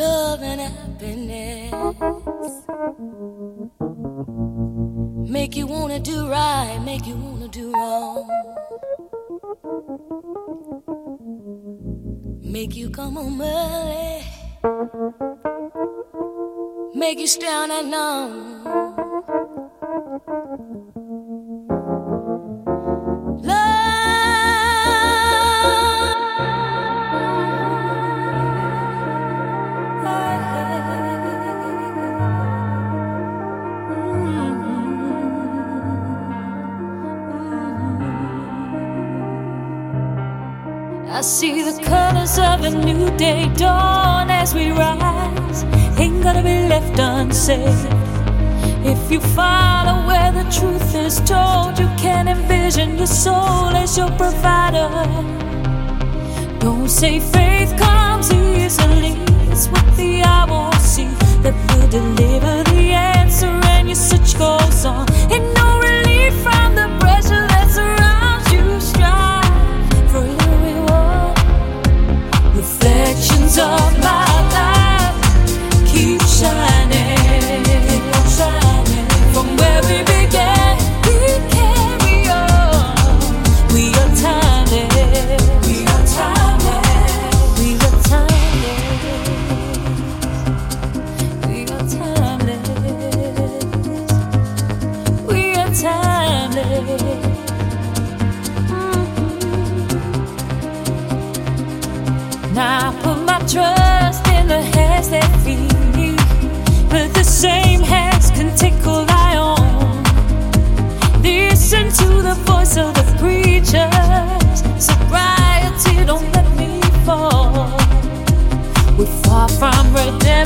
love and happiness. Make you wanna do right, make you wanna do wrong. Make you come home early. Make you stay on I see the colors of a new day dawn as we rise. Ain't gonna be left unsaid. If you follow where the truth is told, you can envision your soul as your provider. Don't say faith comes easily, it's what the eye won't see that will deliver the answer, and your search goes on. And no relief from of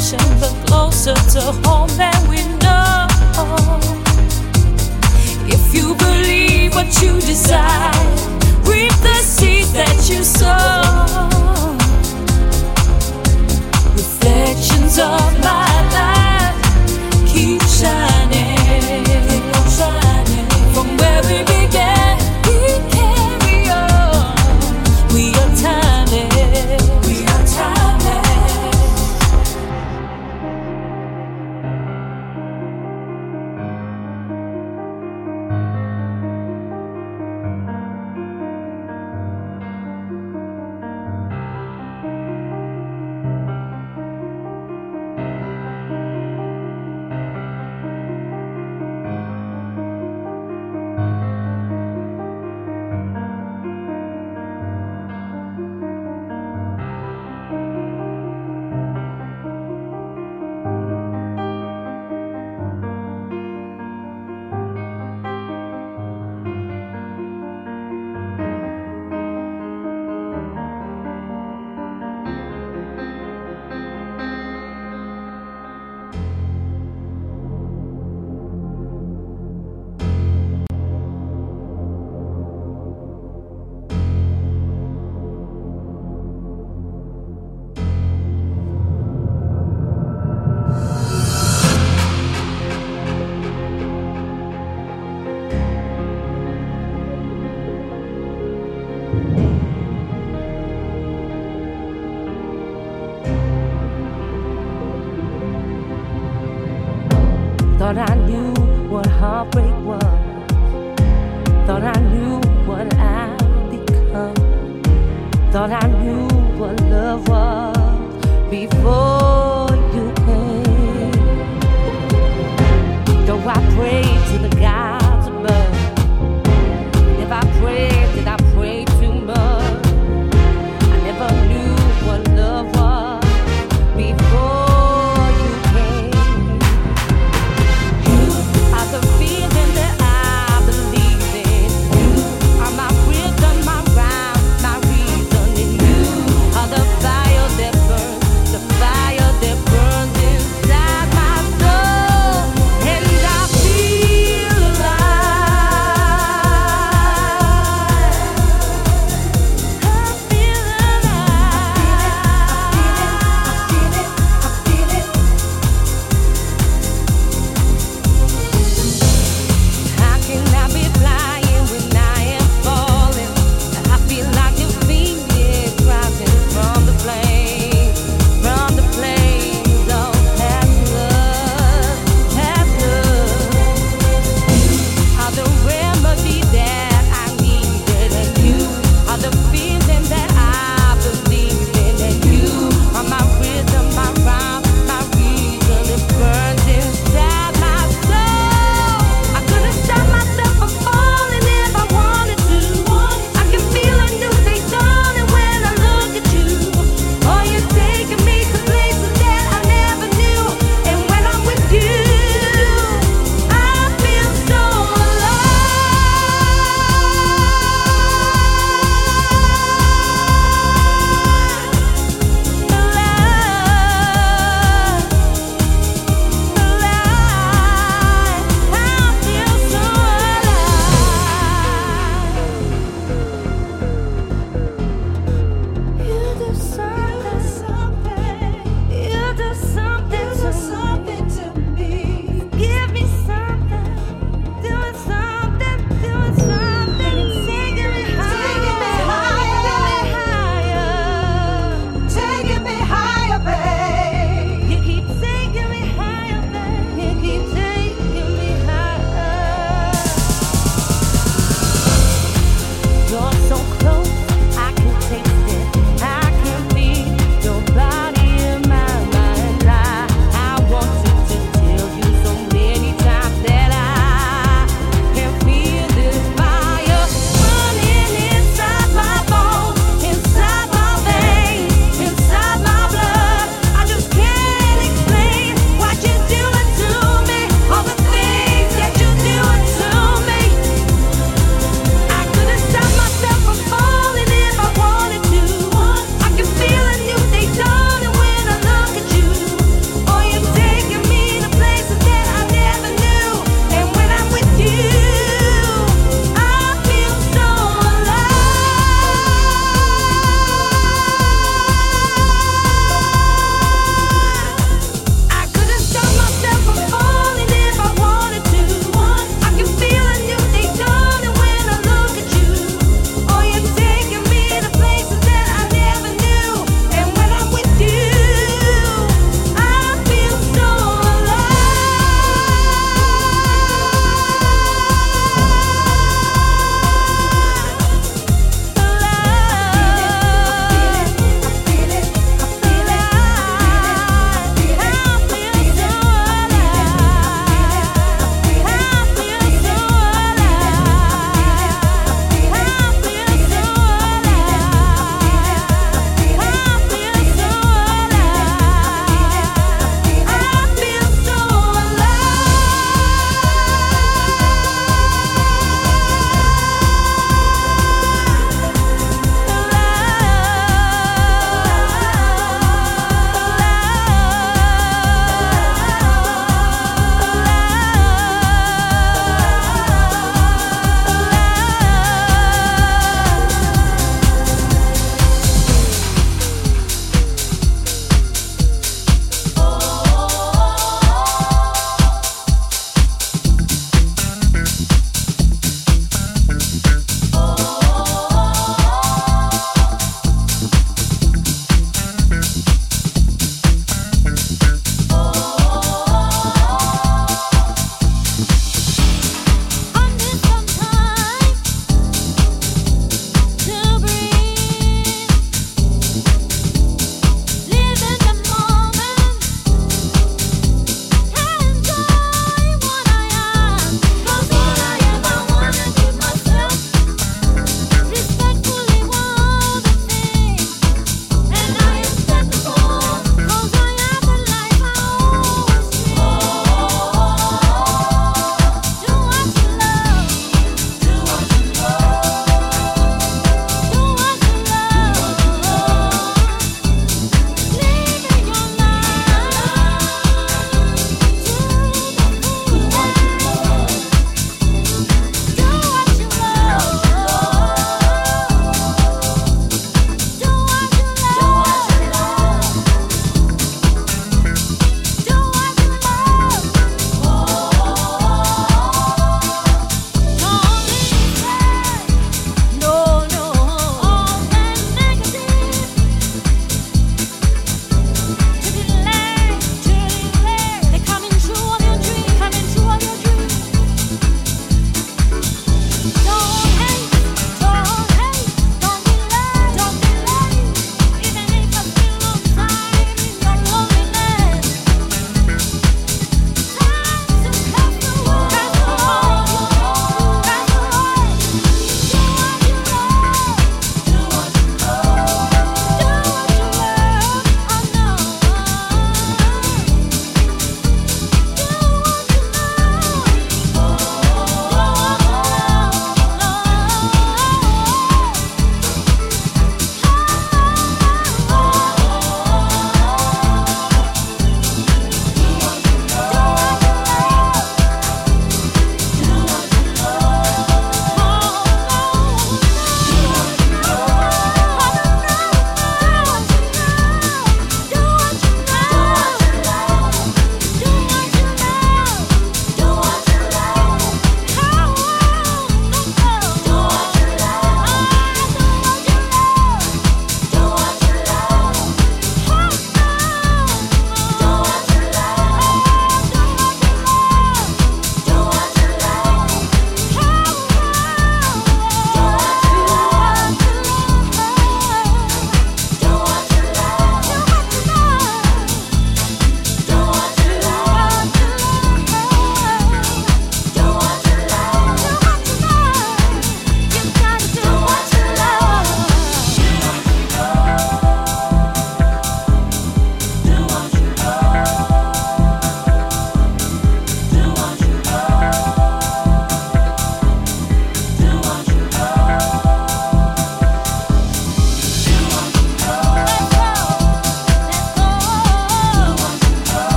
redemption, but closer to home than we know. If you believe what you desire, reap the seed that you sow. Reflections of my life keep shining, keep shining. From where we began,